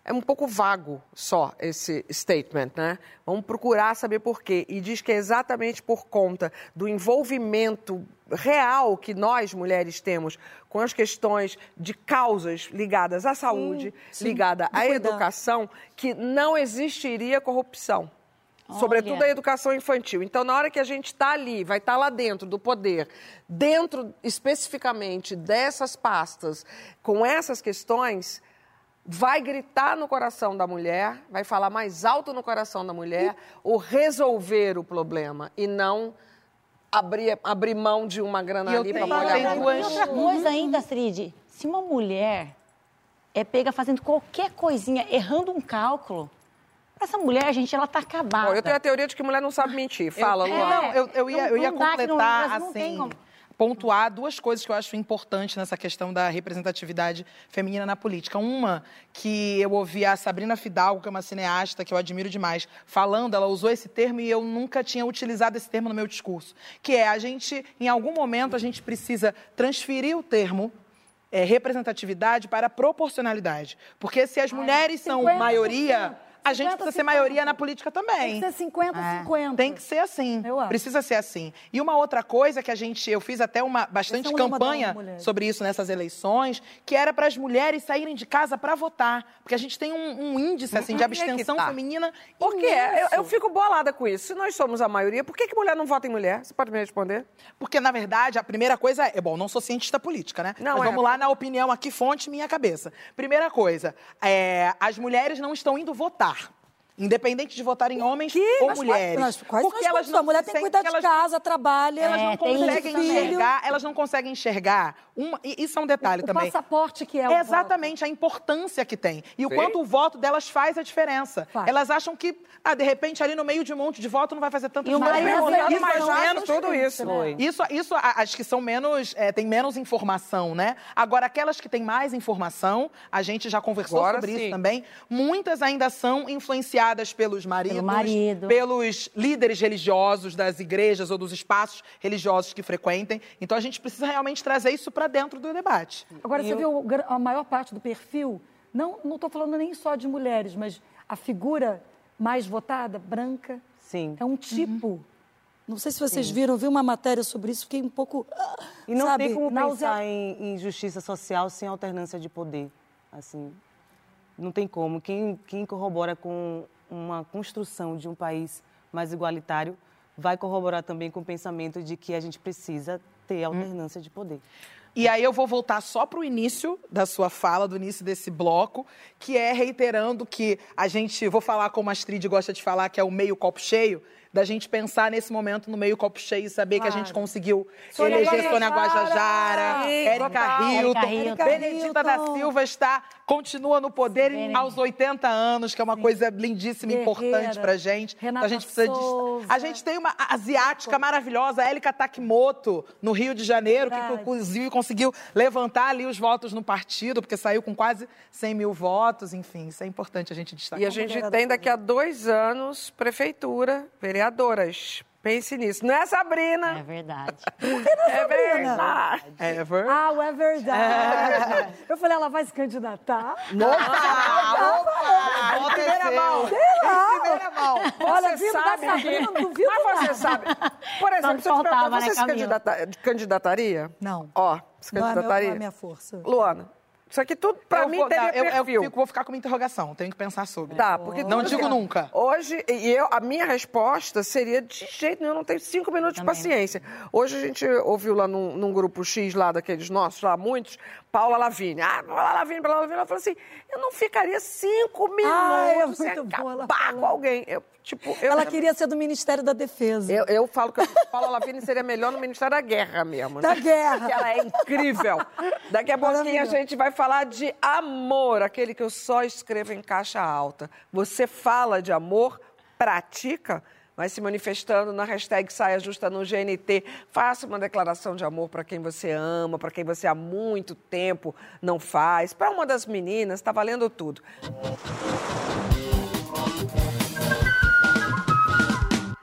É um pouco vago só esse statement, né? Vamos procurar saber por quê. E diz que é exatamente por conta do envolvimento real que nós, mulheres, temos com as questões de causas ligadas à saúde, sim. ligada Do à educação, que não existiria corrupção. Sobretudo a educação infantil. Então, na hora que a gente está ali, vai estar lá dentro do poder, dentro especificamente dessas pastas, com essas questões, vai gritar no coração da mulher, vai falar mais alto no coração da mulher, o resolver o problema e não abrir, abrir mão de uma grana E eu ali para molhar a duas- E outra coisa ainda, Astrid, se uma mulher é pega fazendo qualquer coisinha, errando um cálculo, essa mulher, gente, ela tá acabada. Bom, eu tenho a teoria de que mulher não sabe mentir. Fala, É, Luana. Não, eu, eu ia, eu ia completar, assim, como. Pontuar duas coisas que eu acho importantes nessa questão da representatividade feminina na política. Uma, que eu ouvi a Sabrina Fidalgo, que é uma cineasta que eu admiro demais, falando, ela usou esse termo e eu nunca tinha utilizado esse termo no meu discurso, que é a gente, em algum momento, a gente precisa transferir o termo é, representatividade para proporcionalidade. Porque se as mulheres são 50%, maioria, a gente 50%. precisa ser maioria na política também. Tem que ser 50 a 50. Tem que ser assim. Eu acho. Precisa ser assim. E uma outra coisa que a gente, eu fiz até uma bastante é um campanha sobre isso nessas eleições, que era para as mulheres saírem de casa para votar, porque a gente tem um, um índice assim de é abstenção tá. feminina. Por quê? Eu, eu fico bolada com isso. Se nós somos a maioria, por que, que mulher não vota em mulher? Você pode me responder? Porque, na verdade, a primeira coisa é. Bom, não sou cientista política, né? Não, Mas é. vamos lá na opinião aqui, fonte minha cabeça. Primeira coisa, é, as mulheres não estão indo votar. Independente de votar em homens ou Mas mulheres. Mas quais porque são as elas não A mulher tem que cuidar de elas- casa, trabalha. Elas É, não isso conseguem enxergar, elas não conseguem enxergar. Uma, e isso é um detalhe o também. passaporte que é o Exatamente a importância que tem. E o Sim. quanto o voto delas faz a diferença. Faz. Elas acham que, ah, de repente, ali no meio de um monte de voto não vai fazer tanta E o diferença. marido Isso dela mais ou menos tudo isso. Foi. isso, isso a- as que são menos, é, tem menos informação, né? Agora, aquelas que têm mais informação, a gente já conversou Agora sobre sim. isso também, muitas ainda são influenciadas pelos maridos, marido. pelos líderes religiosos das igrejas ou dos espaços religiosos que frequentem. Então, a gente precisa realmente trazer isso para dentro do debate. Agora, você viu o gra- a maior parte do perfil, não estou falando nem só de mulheres, mas a figura mais votada, branca, Sim. é um tipo. Não sei se vocês viram, vi uma matéria sobre isso, fiquei um pouco. E não sabe, tem como pensar em, em justiça social sem alternância de poder. Assim, não tem como. Quem, quem corrobora com uma construção de um país mais igualitário vai corroborar também com o pensamento de que a gente precisa ter alternância de poder. E aí eu vou voltar só para o início da sua fala, do início desse bloco, que é reiterando que a gente, vou falar como a Astrid gosta de falar, que é o meio copo cheio. da gente pensar nesse momento no meio copo cheio e saber que a gente Claro. conseguiu Sônia eleger Sônia Guajajara! Guajajara, Érica total. Hilton, Hilton. Benedita da Hilton. Silva está, continua no poder aos 80 anos, que é uma coisa lindíssima e importante pra gente. Então, Renata a gente precisa de-. A gente tem uma asiática maravilhosa, Elika Takimoto, no Rio de Janeiro, que Verdade. inclusive conseguiu levantar ali os votos no partido, porque saiu com quase 100 mil votos, enfim, isso é importante a gente destacar. E a gente tem daqui a dois anos prefeitura, vereadoras. Pense nisso. Não é Sabrina? É verdade. É verdade. Ever. Ah, é verdade. Eu falei, ela vai se candidatar? Opa! Opa! Em primeira mão! Primeira mão! Olha, Você vindo da sabe Sabrina, que- não duvido Mas você nada. sabe. Por exemplo, se eu te perguntar, faltava, você né, se candidata- candidataria? Não. Ó, se Não é, meu- candidataria? não é minha força. Luana, isso aqui tudo pra Eu mim vou- teria tá, eu- eu perfil. fico- vou ficar com uma interrogação, tenho que pensar sobre. Tá, porque Não digo assim, nunca. Hoje, e eu, a minha resposta seria de jeito nenhum, eu não tenho cinco minutos de paciência. Hoje a gente ouviu lá num, num grupo X lá daqueles nossos, lá muitos, Paula Lavigne. Ah, Paula Lavigne, Paula Lavigne. Ela falou assim, eu não ficaria cinco minutos Ah, é sem acabar com alguém. Eu, tipo, eu, Ela queria ser do Ministério da Defesa. eu, eu falo que a Paula Lavigne seria melhor no Ministério da Guerra mesmo. Da né? guerra. Porque ela é incrível. Daqui a pouquinho a gente vai falar de amor, aquele que eu só escrevo em caixa alta. Você fala de amor, pratica, vai se manifestando na hashtag Saia Justa no GNT. Faça uma declaração de amor para quem você ama, para quem você há muito tempo não faz. Para uma das meninas, está valendo tudo.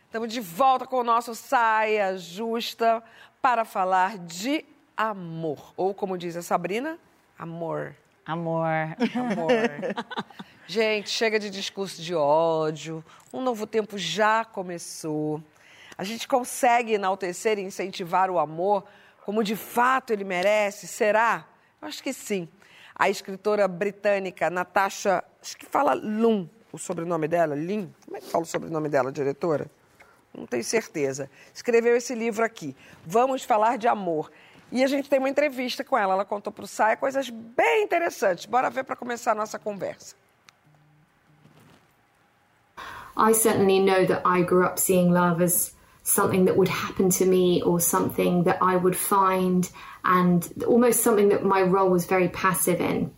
Estamos de volta com o nosso Saia Justa para falar de amor. Ou como diz a Sabrina, amor. Amor. Amor. Gente, chega de discurso de ódio. Um novo tempo já começou. A gente consegue enaltecer e incentivar o amor como de fato ele merece? Será? Eu acho que sim. A escritora britânica Natasha, acho que fala Lum, o sobrenome dela, Lin. Como é que fala o sobrenome dela, diretora? Não tenho certeza. Escreveu esse livro aqui. Vamos falar de amor. E a gente tem uma entrevista com ela. Ela contou para o Saia coisas bem interessantes. Bora ver para começar a nossa conversa. I certainly know that I grew up seeing love as something that would happen to me or something that I would find, and almost something that my role was very passive in.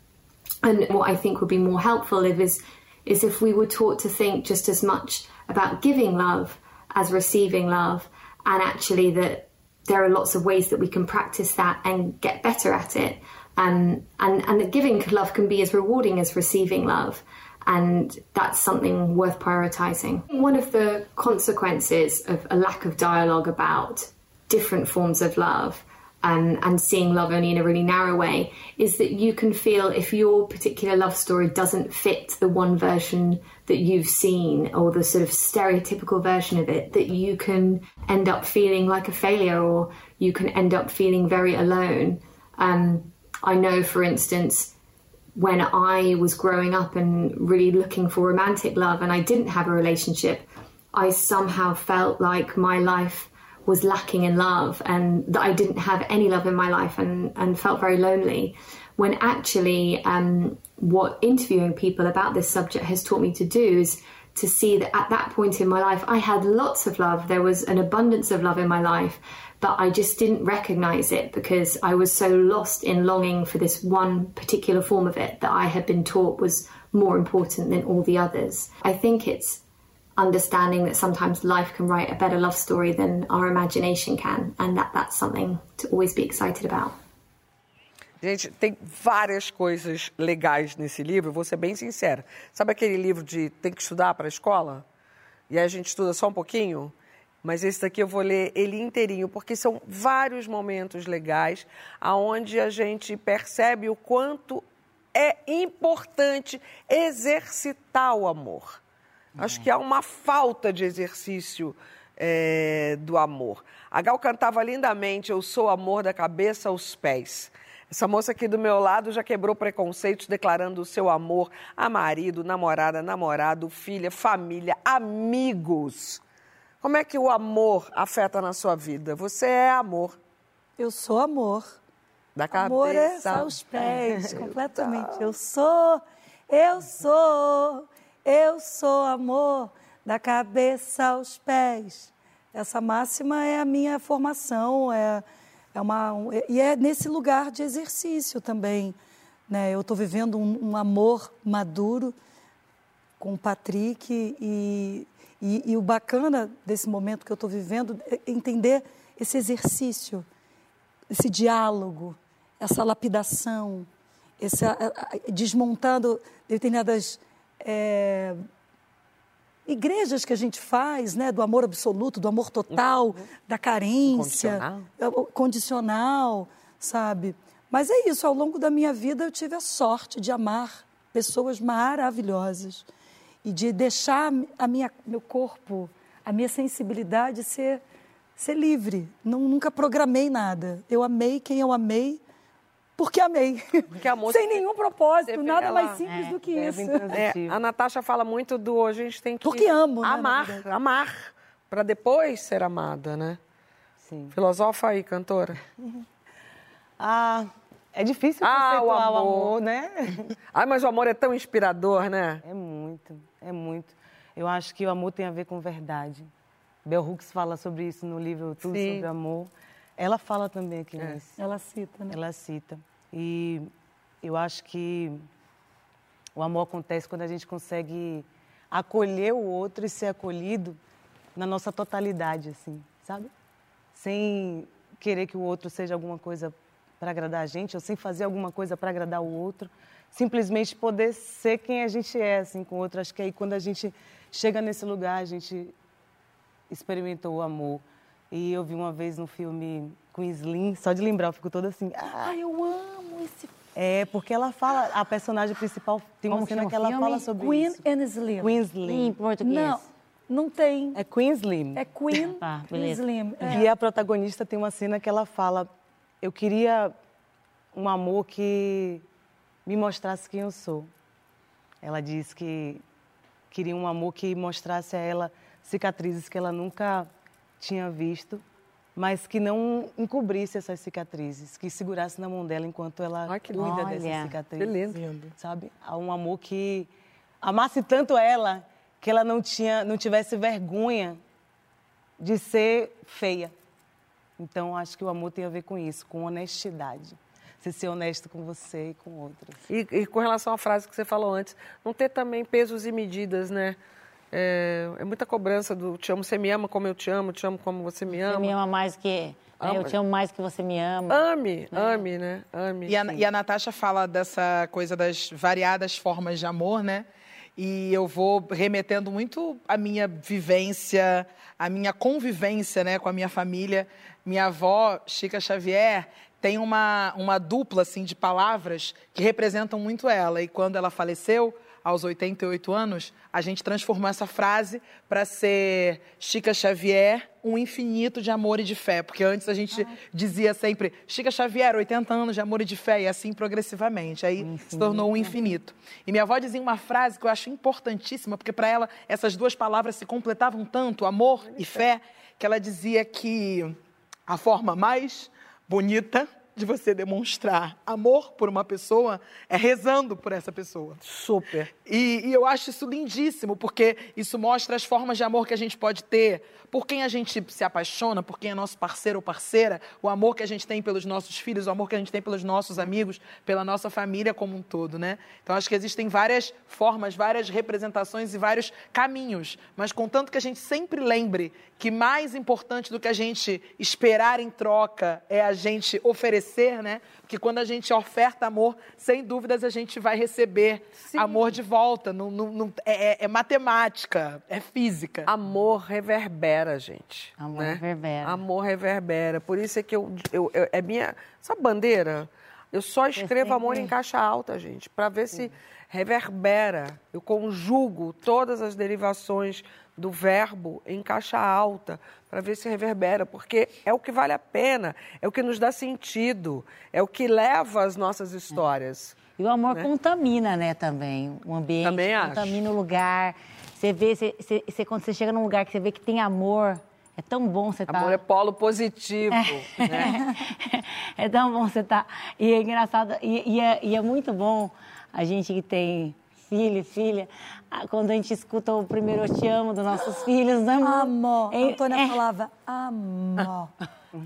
And what I think would be more helpful if is is if we were taught to think just as much about giving love as receiving love, and actually that there are lots of ways that we can practice that and get better at it. Um, and and that giving love can be as rewarding as receiving love, and that's something worth prioritizing. One of the consequences of a lack of dialogue about different forms of love um, and seeing love only in a really narrow way is that you can feel if your particular love story doesn't fit the one version that you've seen or the sort of stereotypical version of it, that you can end up feeling like a failure or you can end up feeling very alone. Um, I know, for instance, when I was growing up and really looking for romantic love and I didn't have a relationship, I somehow felt like my life was lacking in love and that I didn't have any love in my life and, and felt very lonely. When actually, um, what interviewing people about this subject has taught me to do is to see that at that point in my life, I had lots of love. There was an abundance of love in my life, but I just didn't recognize it because I was so lost in longing for this one particular form of it that I had been taught was more important than all the others. I think it's understanding that sometimes life can write a better love story than our imagination can, and that that's something to always be excited about. Gente, tem várias coisas legais nesse livro, vou ser bem sincera. Sabe aquele livro de tem que estudar para a escola? E aí a gente estuda só um pouquinho? Mas esse daqui eu vou ler ele inteirinho, porque são vários momentos legais aonde a gente percebe o quanto é importante exercitar o amor. Acho que há uma falta de exercício é, do amor. A Gal cantava lindamente: Eu sou amor da cabeça aos pés. Essa moça aqui do meu lado já quebrou preconceitos, declarando o seu amor a marido, namorada, namorado, filha, família, amigos. Como é que o amor afeta na sua vida? Você é amor. Eu sou amor. Da cabeça Amor é aos pés, completamente. Eu sou, eu sou, eu sou amor da cabeça aos pés. Essa máxima é a minha formação, é, é uma, um- e é nesse lugar de exercício também. Né? Eu estou vivendo um, um amor maduro com o Patrick e, e, e o bacana desse momento que eu estou vivendo é entender esse exercício, esse diálogo, essa lapidação, esse, desmontando determinadas é, igrejas que a gente faz, né, do amor absoluto, do amor total, da carência, Condicional. é, condicional, sabe? Mas é isso, ao longo da minha vida eu tive a sorte de amar pessoas maravilhosas e de deixar a minha, meu corpo, a minha sensibilidade ser, ser livre. Não, nunca programei nada. Eu amei quem eu amei porque amei. amor Sem nenhum propósito, nada ela- mais simples do que É, isso. é, a Natasha fala muito do a gente tem que Porque amo, né, amar, verdade. amar para depois ser amada, né? Sim. Filosofa aí, cantora. Ah, é difícil Ah, o conceituar amor. né? Ai, mas o amor é tão inspirador, né? É muito, é muito. Eu acho que o amor tem a ver com verdade. Bell Hooks fala sobre isso no livro Tudo Sim. sobre Amor. Ela fala também aqui É. nesse. Ela cita, né? Ela cita. E eu acho que o amor acontece quando a gente consegue acolher o outro e ser acolhido na nossa totalidade, assim, sabe? Sem querer que o outro seja alguma coisa para agradar a gente, ou sem fazer alguma coisa para agradar o outro. Simplesmente poder ser quem a gente é, assim, com o outro. Acho que aí quando a gente chega nesse lugar, a gente experimentou o amor. E eu vi uma vez no filme com Slim, só de lembrar, eu fico toda assim. Ah, eu amo esse É, porque ela fala, a personagem principal tem uma Como cena que ela filme? fala sobre Queen isso. and Slim. Queen Slim. Em português. Não, não tem. É Queen Slim. É Queen and Slim. é. E a protagonista tem uma cena que ela fala: Eu queria um amor que me mostrasse quem eu sou. Ela diz que queria um amor que mostrasse a ela cicatrizes que ela nunca tinha visto, mas que não encobrisse essas cicatrizes, que segurasse na mão dela enquanto ela cuida lindo. dessas Olha, cicatrizes. que lindo. Sabe? Há um amor que amasse tanto ela que ela não tinha, não tivesse vergonha de ser feia. Então, acho que o amor tem a ver com isso, com honestidade. Você ser honesto com você e com outros. E, e com relação à frase que você falou antes, não ter também pesos e medidas, né? É, é muita cobrança do te amo, você me ama como eu te amo, te amo como você me ama. Você me ama mais que. né, Ama. Eu te amo mais que você me ama. Ame, ame, né? Ame. E a, e a Natasha fala dessa coisa das variadas formas de amor, né? E eu vou remetendo muito a minha vivência, a minha convivência né, com a minha família. Minha avó, Chica Xavier, tem uma, uma dupla assim, de palavras que representam muito ela. E quando ela faleceu, aos 88 anos, a gente transformou essa frase para ser Chica Xavier, um infinito de amor e de fé. Porque antes a gente dizia sempre Chica Xavier, 80 anos de amor e de fé, e assim progressivamente. Aí se tornou um infinito. E minha avó dizia uma frase que eu acho importantíssima, porque para ela essas duas palavras se completavam tanto, amor e fé, que ela dizia que a forma mais bonita de você demonstrar amor por uma pessoa é rezando por essa pessoa. Super. E, e eu acho isso lindíssimo, porque isso mostra as formas de amor que a gente pode ter, por quem a gente se apaixona, por quem é nosso parceiro ou parceira, o amor que a gente tem pelos nossos filhos, o amor que a gente tem pelos nossos amigos, pela nossa família como um todo, né? Então acho que existem várias formas, várias representações e vários caminhos, mas contanto que a gente sempre lembre que mais importante do que a gente esperar em troca é a gente oferecer, né? Porque quando a gente oferta amor, sem dúvidas a gente vai receber amor de volta. Não, não- não- é, é- é matemática, é física. Amor reverbera, gente. Amor né? reverbera. Amor reverbera. Por isso é que eu, eu, eu- é minha. Sabe bandeira? Eu só escrevo amor em caixa alta, gente, para ver se reverbera. Eu conjugo todas as derivações do verbo em caixa alta para ver se reverbera, porque é o que vale a pena, é o que nos dá sentido, é o que leva as nossas histórias. E o amor né? contamina, né, também. O ambiente Também acho. contamina o lugar. Você vê, você, você- quando você chega num lugar que você vê que tem amor, é tão bom você estar. Amor é polo positivo, né? é tão bom você estar. E é engraçado, e, e é, e é muito bom a gente que tem filho e filha, ah, quando a gente escuta o primeiro Eu Te Amo dos nossos filhos, né, amor? Amor. É- A Antônia é- falava amor.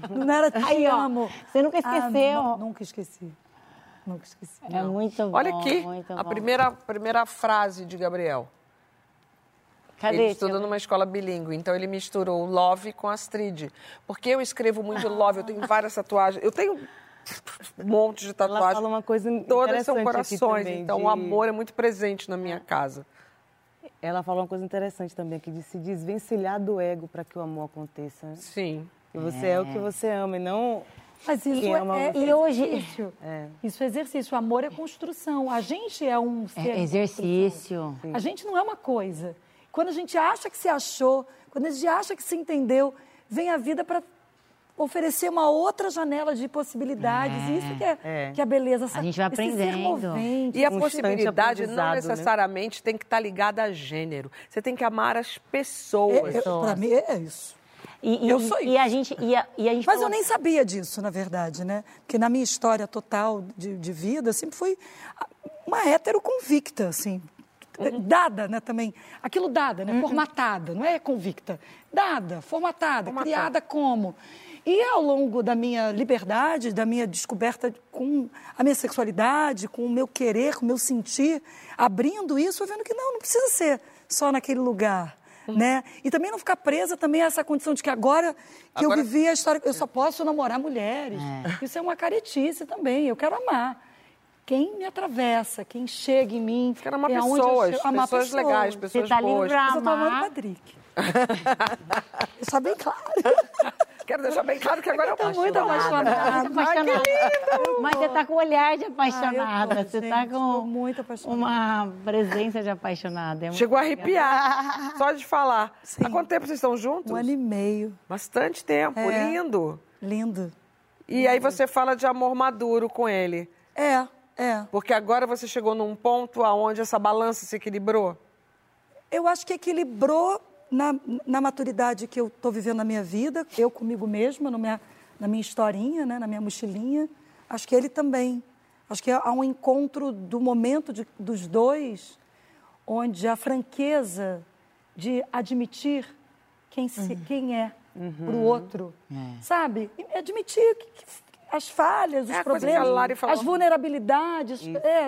Não era te Aí, ó, amo. você nunca esqueceu. Amor. Nunca esqueci. Nunca esqueci. É muito bom. Olha aqui, muito a bom. primeira, primeira frase de Gabriel. Cadê? Ele estuda numa escola bilíngue, então ele misturou o love com Astrid. Porque eu escrevo muito love, eu tenho várias tatuagens. Eu tenho um monte de tatuagens. fala uma coisa Todas são corações, também, então de- o amor é muito presente na minha casa. Ela falou uma coisa interessante também, que de se desvencilhar do ego para que o amor aconteça. Sim. Que você é. o que você ama e não Mas isso é, você. e hoje exercício. É. Isso é exercício. O amor é construção. A gente é um ser. É exercício. A gente não é uma coisa. Quando a gente acha que se achou, quando a gente acha que se entendeu, vem a vida para oferecer uma outra janela de possibilidades. É, Isso que é, é. que é a beleza. essa- A gente vai aprendendo. movente, E a possibilidade não né? necessariamente tem que estar ligada a gênero. Você tem que amar as pessoas. É, eu- pra mim é isso. E, Eu e- sou e a gente, e a, e a gente Mas falou- eu nem sabia disso, na verdade, né? Porque na minha história total de, de vida, eu sempre fui uma hétero convicta, assim. Dada, né, também. Aquilo dada, né? Formatada, não é convicta. Dada, formatada, criada como. E ao longo da minha liberdade, da minha descoberta com a minha sexualidade, com o meu querer, com o meu sentir, abrindo isso, eu vendo que não, não precisa ser só naquele lugar. Né? E também não ficar presa também a essa condição de que agora que Agora- eu vivi a história, eu só posso namorar mulheres. Isso é uma caretice também. Eu quero amar. Quem me atravessa, quem chega em mim. Quero amar é pessoas, chego- amar pessoas legais, pessoas Você tá boas. pra Mas eu tô amando o amar. Patrick. Isso é bem claro. Quero deixar bem claro que agora eu tô muito apaixonada. apaixonada. Mas você tá com o olhar de apaixonada. Ah, eu tô, você gente, tá tô com uma presença de apaixonada. É Chegou a arrepiar, só de falar. Há quanto tempo vocês estão juntos? Um ano e meio. Bastante tempo, É. lindo. Lindo. E aí você fala de amor maduro com ele. É, é. Porque agora você chegou num ponto aonde essa balança se equilibrou. Eu acho que equilibrou na, na maturidade que eu estou vivendo na minha vida, eu comigo mesma, no minha, na minha historinha, né, na minha mochilinha. Acho que ele também. Acho que há um encontro do momento de- dos dois, onde a franqueza de admitir quem, se, quem é para o outro, sabe? E admitir que- que- as falhas, os É problemas, as vulnerabilidades.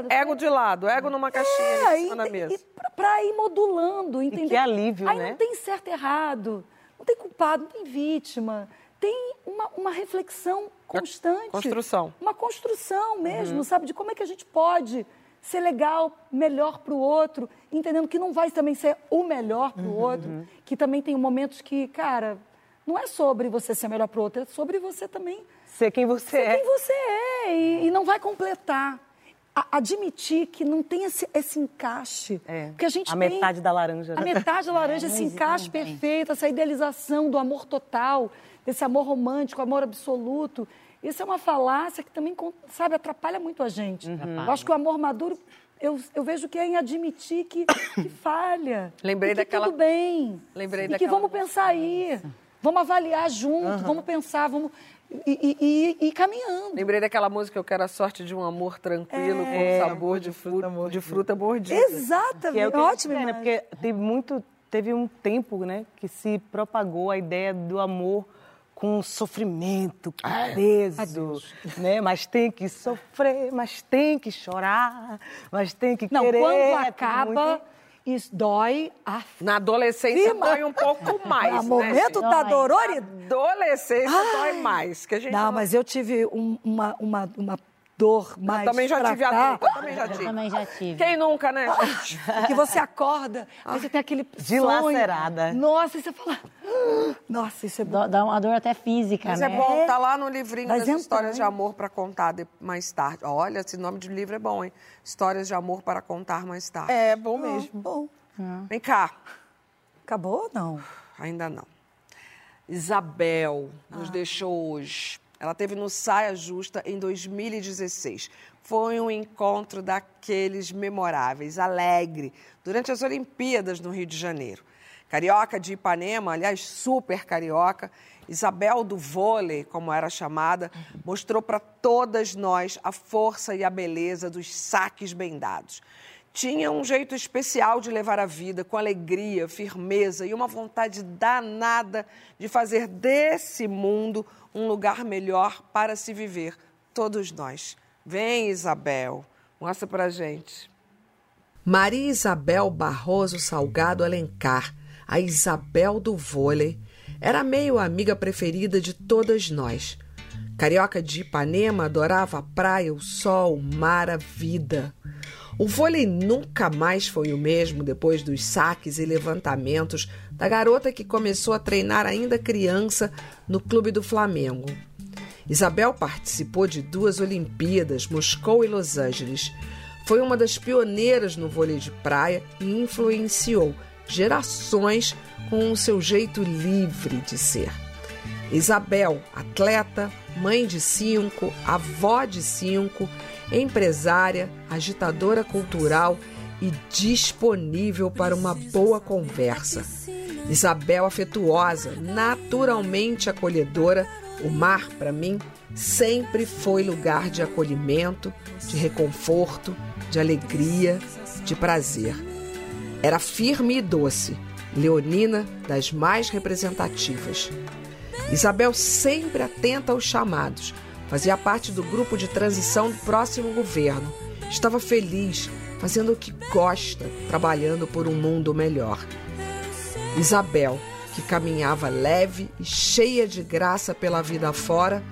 É, Ego de lado, ego numa caixinha é, ali em cima e- da mesa. E para ir modulando, entender? que alívio, Aí né? não tem certo e errado, não tem culpado, não tem vítima. Tem uma, uma reflexão constante. construção. Uma construção mesmo, Uhum. sabe? De como é que a gente pode ser legal, melhor para o outro, entendendo que não vai também ser o melhor para o Uhum. outro, que também tem momentos que, cara, não é sobre você ser melhor para o outro, é sobre você também ser quem você ser é. quem você é e, e não vai completar. A- admitir que não tem esse, esse encaixe. Porque a gente A tem metade da laranja. a né? metade da laranja, É, esse encaixe perfeito, essa idealização do amor total, desse amor romântico, amor absoluto. Isso é uma falácia que também, sabe, atrapalha muito a gente. Uhum. Eu acho que o amor maduro, eu, eu vejo que é em admitir que, que falha. Lembrei e que daquela- tudo bem. Lembrei e daquela que vamos pensar aí. Vamos avaliar junto, vamos pensar, vamos... E, e- e- e caminhando. Lembrei daquela música Eu Quero a Sorte de um Amor Tranquilo É. com sabor de fruta, de fruta mordida. Exatamente. Que é Ótimo, quer, né? Porque teve muito, teve um tempo, né, que se propagou a ideia do amor com sofrimento, com peso, né? Mas tem que sofrer, mas tem que chorar, mas tem que Não, querer. quando é acaba, muito- isso dói. Ah, Na adolescência Sim, dói um pouco mais. A né, momento da Dói. Dorori. Adolescência dói mais. Que a gente Não, mas eu tive um- uma, uma, uma dor mais. também já pra tive cá, adulta, também já Eu tive. também já tive. Quem nunca, né, gente? Que você acorda, aí você tem aquele. Dilacerada. sonho. Nossa, e você fala. "Ah, Nossa, isso é bom. Dá uma dor até física, Mas né? é bom, tá lá no livrinho Mas das histórias de amor para contar de- mais tarde. Olha, esse nome de livro é bom, hein? Histórias de amor para contar mais tarde. É, bom mesmo. Bom. Vem cá. Acabou ou não? Ainda não. Isabel nos deixou hoje. Ela teve no Saia Justa em 2016. Foi um encontro daqueles memoráveis, alegre, durante as Olimpíadas no Rio de Janeiro. Carioca de Ipanema, aliás, super carioca, Isabel do vôlei, como era chamada, mostrou para todas nós a força e a beleza dos saques bem dados. Tinha um jeito especial de levar a vida, com alegria, firmeza e uma vontade danada de fazer desse mundo um lugar melhor para se viver, todos nós. Vem, Isabel, mostra pra gente. Maria Isabel Barroso Salgado Alencar, a Isabel do vôlei, era meio amiga preferida de todas nós. Carioca de Ipanema adorava a praia, o sol, o mar, a vida. O vôlei nunca mais foi o mesmo depois dos saques e levantamentos da garota que começou a treinar ainda criança no Clube do Flamengo. Isabel participou de duas Olimpíadas, Moscou e Los Angeles. Foi uma das pioneiras no vôlei de praia e influenciou gerações com o seu jeito livre de ser. Isabel, atleta, mãe de cinco, avó de cinco, empresária, agitadora cultural e disponível para uma boa conversa. Isabel afetuosa, naturalmente acolhedora, o mar, para mim, sempre foi lugar de acolhimento, de reconforto, de alegria, de prazer. Era firme e doce, leonina das mais representativas. Isabel sempre atenta aos chamados, fazia parte do grupo de transição do próximo governo. Estava feliz, fazendo o que gosta, trabalhando por um mundo melhor. Isabel, que caminhava leve e cheia de graça pela vida fora,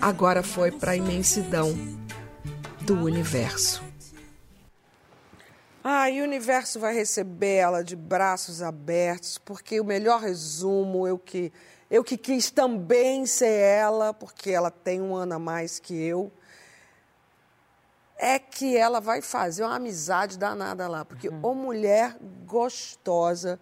agora foi para a imensidão do universo. Ah, e o universo vai receber ela de braços abertos, porque o melhor resumo, eu que, eu que quis também ser ela, porque ela tem um ano a mais que eu, é que ela vai fazer uma amizade danada lá, porque uhum. mulher gostosa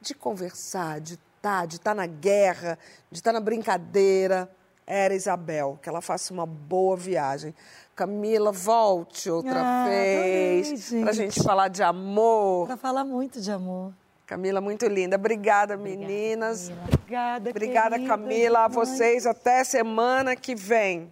de conversar, de estar, tá, de estar tá na guerra, de estar tá na brincadeira, era Isabel, que ela faça uma boa viagem. Camila, volte outra ah, vez para a gente falar de amor. Para falar muito de amor. Camila, muito linda. Obrigada, Obrigada meninas. Camila. Obrigada, Obrigada, querida. Camila. A vocês até semana que vem.